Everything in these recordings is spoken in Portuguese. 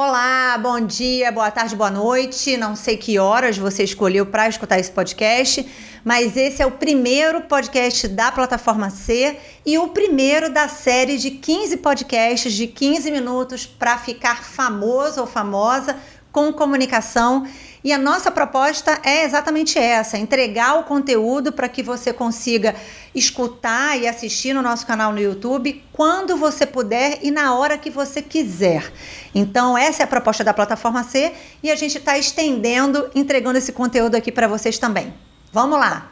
Olá, bom dia, boa tarde, boa noite. Não sei que horas você escolheu para escutar esse podcast, mas esse é o primeiro podcast da plataforma C e o primeiro da série de 15 podcasts de 15 minutos para ficar famoso ou famosa com comunicação e a nossa proposta é exatamente essa: entregar o conteúdo para que você consiga escutar e assistir no nosso canal no YouTube quando você puder e na hora que você quiser. Então, essa é a proposta da plataforma C e a gente está estendendo, entregando esse conteúdo aqui para vocês também. Vamos lá!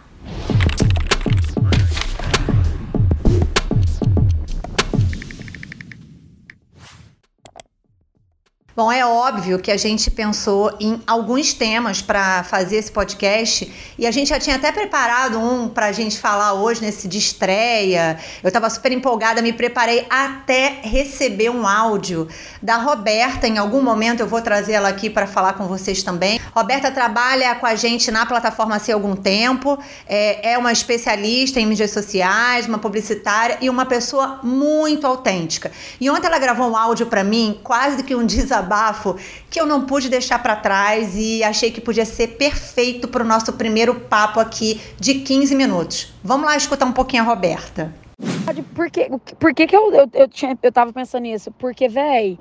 Bom, é óbvio que a gente pensou em alguns temas para fazer esse podcast e a gente já tinha até preparado um para a gente falar hoje nesse de estreia. Eu estava super empolgada, me preparei até receber um áudio da Roberta. Em algum momento eu vou trazer ela aqui para falar com vocês também. Roberta trabalha com a gente na plataforma há algum tempo, é, é uma especialista em mídias sociais, uma publicitária e uma pessoa muito autêntica. E ontem ela gravou um áudio para mim, quase que um desabafo desabafo que eu não pude deixar para trás e achei que podia ser perfeito para o nosso primeiro papo aqui de 15 minutos. Vamos lá escutar um pouquinho a Roberta. Por que, por que, que eu, eu, eu, tinha, eu tava pensando nisso? Porque, véi,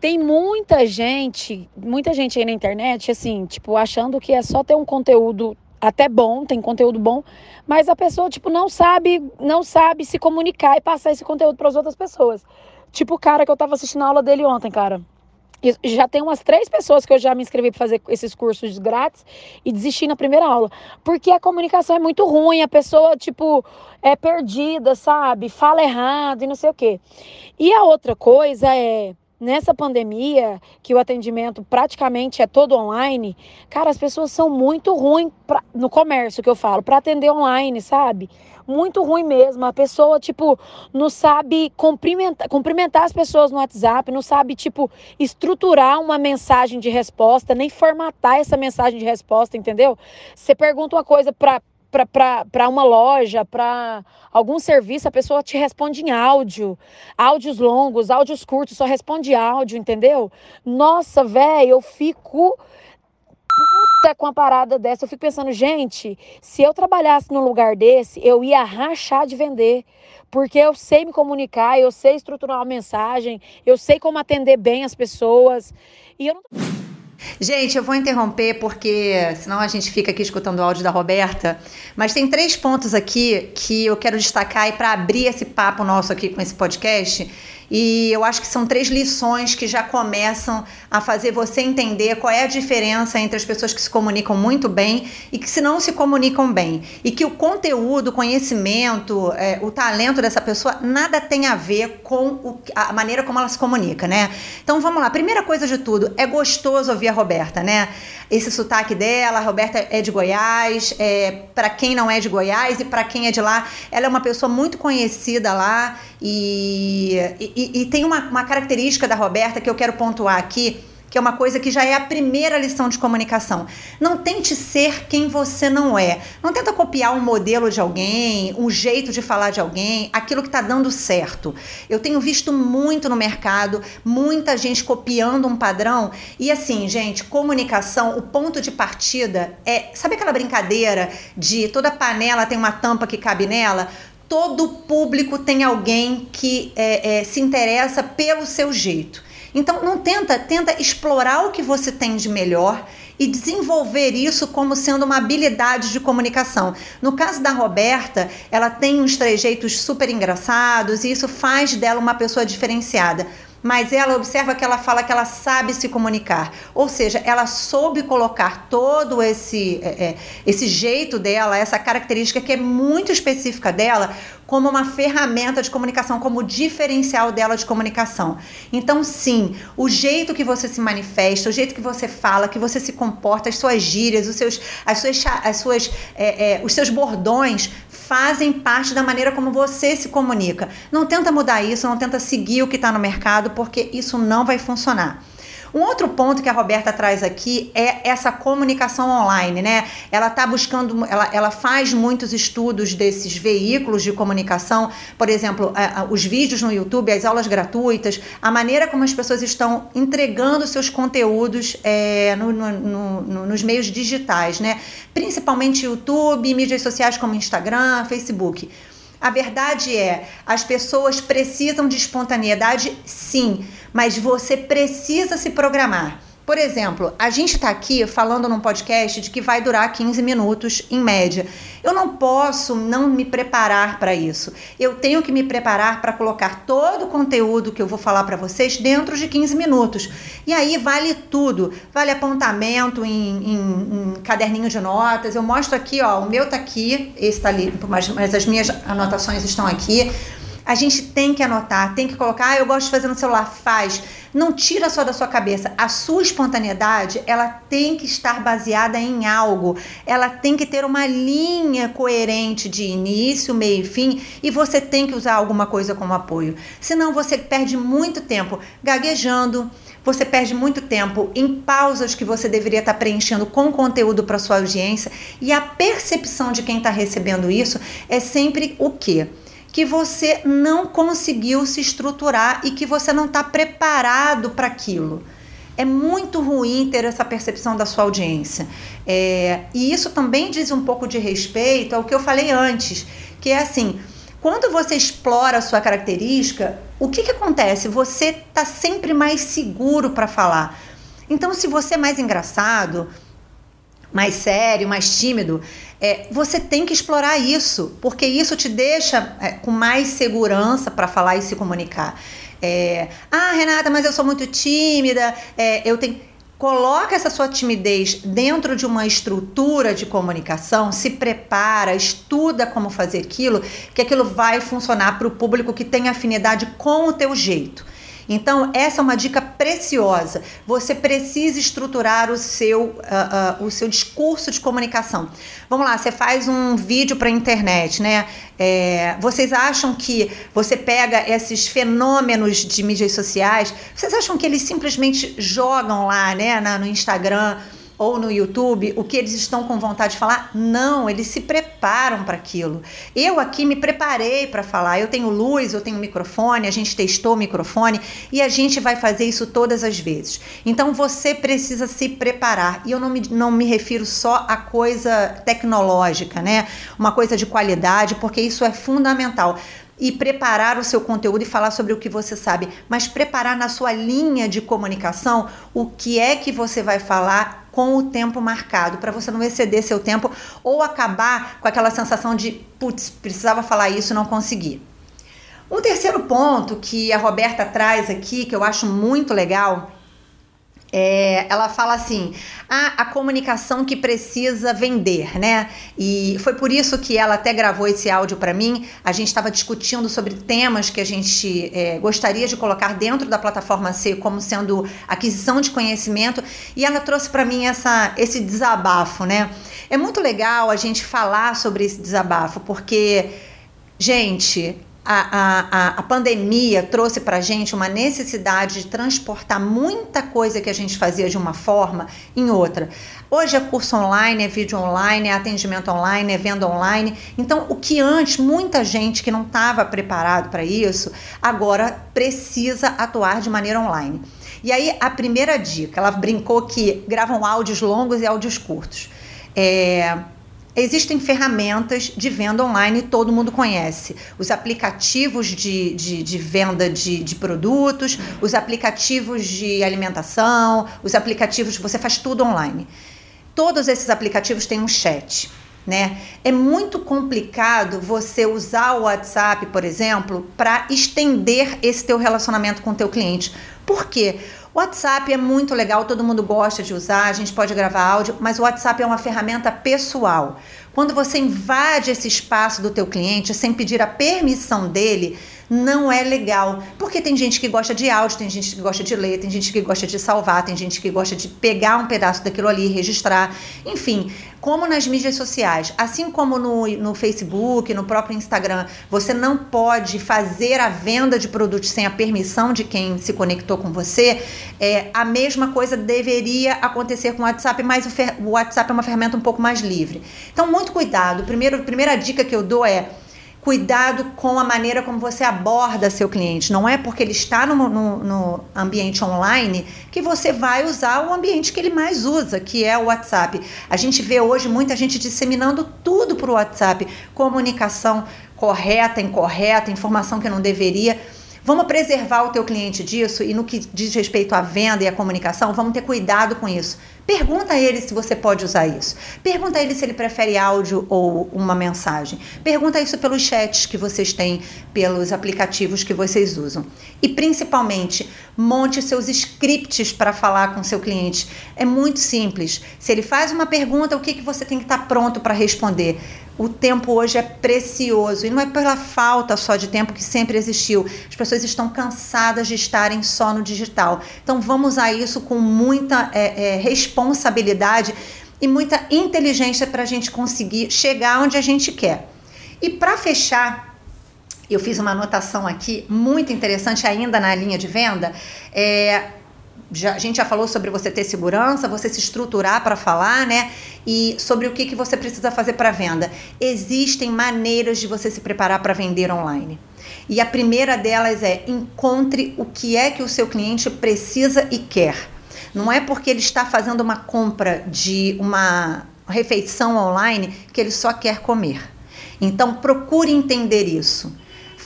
tem muita gente, muita gente aí na internet, assim, tipo, achando que é só ter um conteúdo até bom, tem conteúdo bom, mas a pessoa, tipo, não sabe, não sabe se comunicar e passar esse conteúdo para as outras pessoas. Tipo o cara que eu tava assistindo a aula dele ontem, cara já tem umas três pessoas que eu já me inscrevi para fazer esses cursos grátis e desisti na primeira aula. Porque a comunicação é muito ruim, a pessoa, tipo, é perdida, sabe? Fala errado e não sei o quê. E a outra coisa é nessa pandemia, que o atendimento praticamente é todo online, cara, as pessoas são muito ruins no comércio que eu falo, para atender online, sabe? Muito ruim mesmo. A pessoa, tipo, não sabe cumprimentar, cumprimentar as pessoas no WhatsApp, não sabe, tipo, estruturar uma mensagem de resposta, nem formatar essa mensagem de resposta, entendeu? Você pergunta uma coisa para para uma loja, para algum serviço, a pessoa te responde em áudio. Áudios longos, áudios curtos, só responde áudio, entendeu? Nossa, velho, eu fico puta com a parada dessa. Eu fico pensando, gente, se eu trabalhasse num lugar desse, eu ia rachar de vender. Porque eu sei me comunicar, eu sei estruturar uma mensagem, eu sei como atender bem as pessoas. E eu não. Gente, eu vou interromper porque senão a gente fica aqui escutando o áudio da Roberta. Mas tem três pontos aqui que eu quero destacar e para abrir esse papo nosso aqui com esse podcast e eu acho que são três lições que já começam a fazer você entender qual é a diferença entre as pessoas que se comunicam muito bem e que se não se comunicam bem. E que o conteúdo, o conhecimento, é, o talento dessa pessoa nada tem a ver com o, a maneira como ela se comunica, né? Então vamos lá. Primeira coisa de tudo, é gostoso ouvir a Roberta, né? Esse sotaque dela, a Roberta é de Goiás, é, para quem não é de Goiás e para quem é de lá, ela é uma pessoa muito conhecida lá e, e, e tem uma, uma característica da Roberta que eu quero pontuar aqui, que é uma coisa que já é a primeira lição de comunicação. Não tente ser quem você não é. Não tenta copiar um modelo de alguém, um jeito de falar de alguém, aquilo que está dando certo. Eu tenho visto muito no mercado, muita gente copiando um padrão. E assim, gente, comunicação, o ponto de partida é. Sabe aquela brincadeira de toda panela tem uma tampa que cabe nela? Todo público tem alguém que é, é, se interessa pelo seu jeito. Então não tenta, tenta explorar o que você tem de melhor e desenvolver isso como sendo uma habilidade de comunicação. No caso da Roberta, ela tem uns trejeitos super engraçados e isso faz dela uma pessoa diferenciada mas ela observa que ela fala que ela sabe se comunicar. Ou seja, ela soube colocar todo esse, é, é, esse jeito dela, essa característica que é muito específica dela, como uma ferramenta de comunicação, como diferencial dela de comunicação. Então, sim, o jeito que você se manifesta, o jeito que você fala, que você se comporta, as suas gírias, os seus, as suas, as suas, é, é, os seus bordões fazem parte da maneira como você se comunica. Não tenta mudar isso, não tenta seguir o que está no mercado, porque isso não vai funcionar. Um outro ponto que a Roberta traz aqui é essa comunicação online, né? Ela está buscando, ela, ela faz muitos estudos desses veículos de comunicação, por exemplo, os vídeos no YouTube, as aulas gratuitas, a maneira como as pessoas estão entregando seus conteúdos é, no, no, no, nos meios digitais, né? Principalmente YouTube, mídias sociais como Instagram, Facebook. A verdade é, as pessoas precisam de espontaneidade, sim, mas você precisa se programar. Por exemplo, a gente está aqui falando num podcast de que vai durar 15 minutos em média. Eu não posso não me preparar para isso. Eu tenho que me preparar para colocar todo o conteúdo que eu vou falar para vocês dentro de 15 minutos. E aí vale tudo. Vale apontamento em, em, em caderninho de notas. Eu mostro aqui, ó, o meu tá aqui, esse tá ali, mas, mas as minhas anotações estão aqui. A gente tem que anotar, tem que colocar, ah, eu gosto de fazer no celular, faz. Não tira só da sua cabeça. A sua espontaneidade, ela tem que estar baseada em algo. Ela tem que ter uma linha coerente de início, meio e fim, e você tem que usar alguma coisa como apoio. Senão você perde muito tempo gaguejando, você perde muito tempo em pausas que você deveria estar preenchendo com conteúdo para sua audiência, e a percepção de quem está recebendo isso é sempre o quê? Que você não conseguiu se estruturar e que você não está preparado para aquilo. É muito ruim ter essa percepção da sua audiência. É, e isso também diz um pouco de respeito ao que eu falei antes, que é assim: quando você explora a sua característica, o que, que acontece? Você está sempre mais seguro para falar. Então, se você é mais engraçado, mais sério, mais tímido, é, você tem que explorar isso, porque isso te deixa é, com mais segurança para falar e se comunicar. É, ah, Renata, mas eu sou muito tímida, é, eu tenho. Coloca essa sua timidez dentro de uma estrutura de comunicação, se prepara, estuda como fazer aquilo, que aquilo vai funcionar para o público que tem afinidade com o teu jeito. Então, essa é uma dica preciosa. Você precisa estruturar o seu, uh, uh, o seu discurso de comunicação. Vamos lá, você faz um vídeo para a internet, né? É, vocês acham que você pega esses fenômenos de mídias sociais, vocês acham que eles simplesmente jogam lá, né, na, no Instagram? Ou no YouTube o que eles estão com vontade de falar. Não, eles se preparam para aquilo. Eu aqui me preparei para falar. Eu tenho luz, eu tenho microfone, a gente testou o microfone e a gente vai fazer isso todas as vezes. Então você precisa se preparar. E eu não me, não me refiro só a coisa tecnológica, né? Uma coisa de qualidade, porque isso é fundamental e preparar o seu conteúdo e falar sobre o que você sabe, mas preparar na sua linha de comunicação o que é que você vai falar com o tempo marcado, para você não exceder seu tempo ou acabar com aquela sensação de, putz, precisava falar isso não consegui. Um terceiro ponto que a Roberta traz aqui, que eu acho muito legal, é, ela fala assim: ah, a comunicação que precisa vender, né? E foi por isso que ela até gravou esse áudio para mim. A gente estava discutindo sobre temas que a gente é, gostaria de colocar dentro da plataforma C como sendo aquisição de conhecimento, e ela trouxe para mim essa, esse desabafo, né? É muito legal a gente falar sobre esse desabafo, porque, gente, a, a, a pandemia trouxe para a gente uma necessidade de transportar muita coisa que a gente fazia de uma forma em outra. Hoje é curso online, é vídeo online, é atendimento online, é venda online. Então, o que antes muita gente que não estava preparado para isso, agora precisa atuar de maneira online. E aí, a primeira dica, ela brincou que gravam áudios longos e áudios curtos. É, Existem ferramentas de venda online, todo mundo conhece. Os aplicativos de, de, de venda de, de, produtos, os aplicativos de alimentação, os aplicativos, você faz tudo online. Todos esses aplicativos têm um chat. Né? É muito complicado você usar o WhatsApp, por exemplo, para estender esse teu relacionamento com o teu cliente. Por quê? O WhatsApp é muito legal, todo mundo gosta de usar, a gente pode gravar áudio, mas o WhatsApp é uma ferramenta pessoal. Quando você invade esse espaço do teu cliente sem pedir a permissão dele, não é legal. Porque tem gente que gosta de áudio, tem gente que gosta de ler, tem gente que gosta de salvar, tem gente que gosta de pegar um pedaço daquilo ali, registrar. Enfim, como nas mídias sociais, assim como no, no Facebook, no próprio Instagram, você não pode fazer a venda de produtos sem a permissão de quem se conectou com você, é, a mesma coisa deveria acontecer com o WhatsApp, mas o, o WhatsApp é uma ferramenta um pouco mais livre. Então, muito cuidado. Primeiro, a primeira dica que eu dou é cuidado com a maneira como você aborda seu cliente. Não é porque ele está no, no, no, ambiente online que você vai usar o ambiente que ele mais usa, que é o WhatsApp. A gente vê hoje muita gente disseminando tudo para o WhatsApp, comunicação correta, incorreta, informação que não deveria. Vamos preservar o teu cliente disso e no que diz respeito à venda e à comunicação, vamos ter cuidado com isso. Pergunta a ele se você pode usar isso. Pergunta a ele se ele prefere áudio ou uma mensagem. Pergunta isso pelos chats que vocês têm, pelos aplicativos que vocês usam. E principalmente, monte seus scripts para falar com seu cliente. É muito simples. Se ele faz uma pergunta, o que, que você tem que estar tá pronto para responder? O tempo hoje é precioso e não é pela falta só de tempo que sempre existiu. As pessoas estão cansadas de estarem só no digital. Então vamos usar isso com muita é, é, responsabilidade e muita inteligência para a gente conseguir chegar onde a gente quer. E para fechar, eu fiz uma anotação aqui muito interessante ainda na linha de venda. É, já, a gente já falou sobre você ter segurança, você se estruturar para falar, né? E sobre o que, que você precisa fazer para venda. Existem maneiras de você se preparar para vender online. E a primeira delas é encontre o que é que o seu cliente precisa e quer. Não é porque ele está fazendo uma compra de uma refeição online que ele só quer comer. Então procure entender isso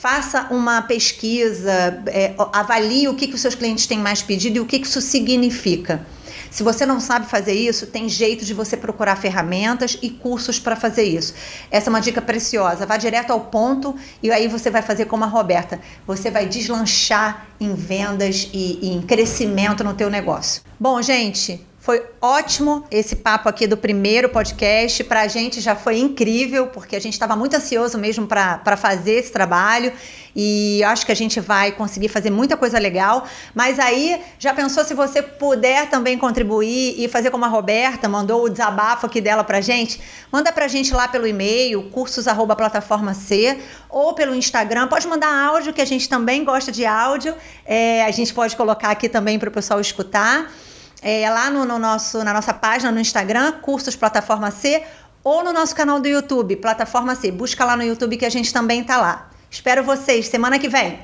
faça uma pesquisa, é, avalie o que, que os seus clientes têm mais pedido e o que, que isso significa. Se você não sabe fazer isso, tem jeito de você procurar ferramentas e cursos para fazer isso. Essa é uma dica preciosa. Vá direto ao ponto e aí você vai fazer como a Roberta. Você vai deslanchar em vendas e, e em crescimento no teu negócio. Bom, gente, foi ótimo esse papo aqui do primeiro podcast. Para a gente já foi incrível, porque a gente estava muito ansioso mesmo para fazer esse trabalho e acho que a gente vai conseguir fazer muita coisa legal. Mas aí, já pensou se você puder também contribuir e fazer como a Roberta mandou o desabafo aqui dela para gente? Manda para a gente lá pelo e-mail, cursos@plataforma C ou pelo Instagram. Pode mandar áudio, que a gente também gosta de áudio. É, a gente pode colocar aqui também para o pessoal escutar é, lá no, no, nosso, na nossa página no Instagram, Cursos Plataforma C, ou no nosso canal do YouTube, Plataforma C. Busca lá no YouTube que a gente também tá lá. Espero vocês semana que vem.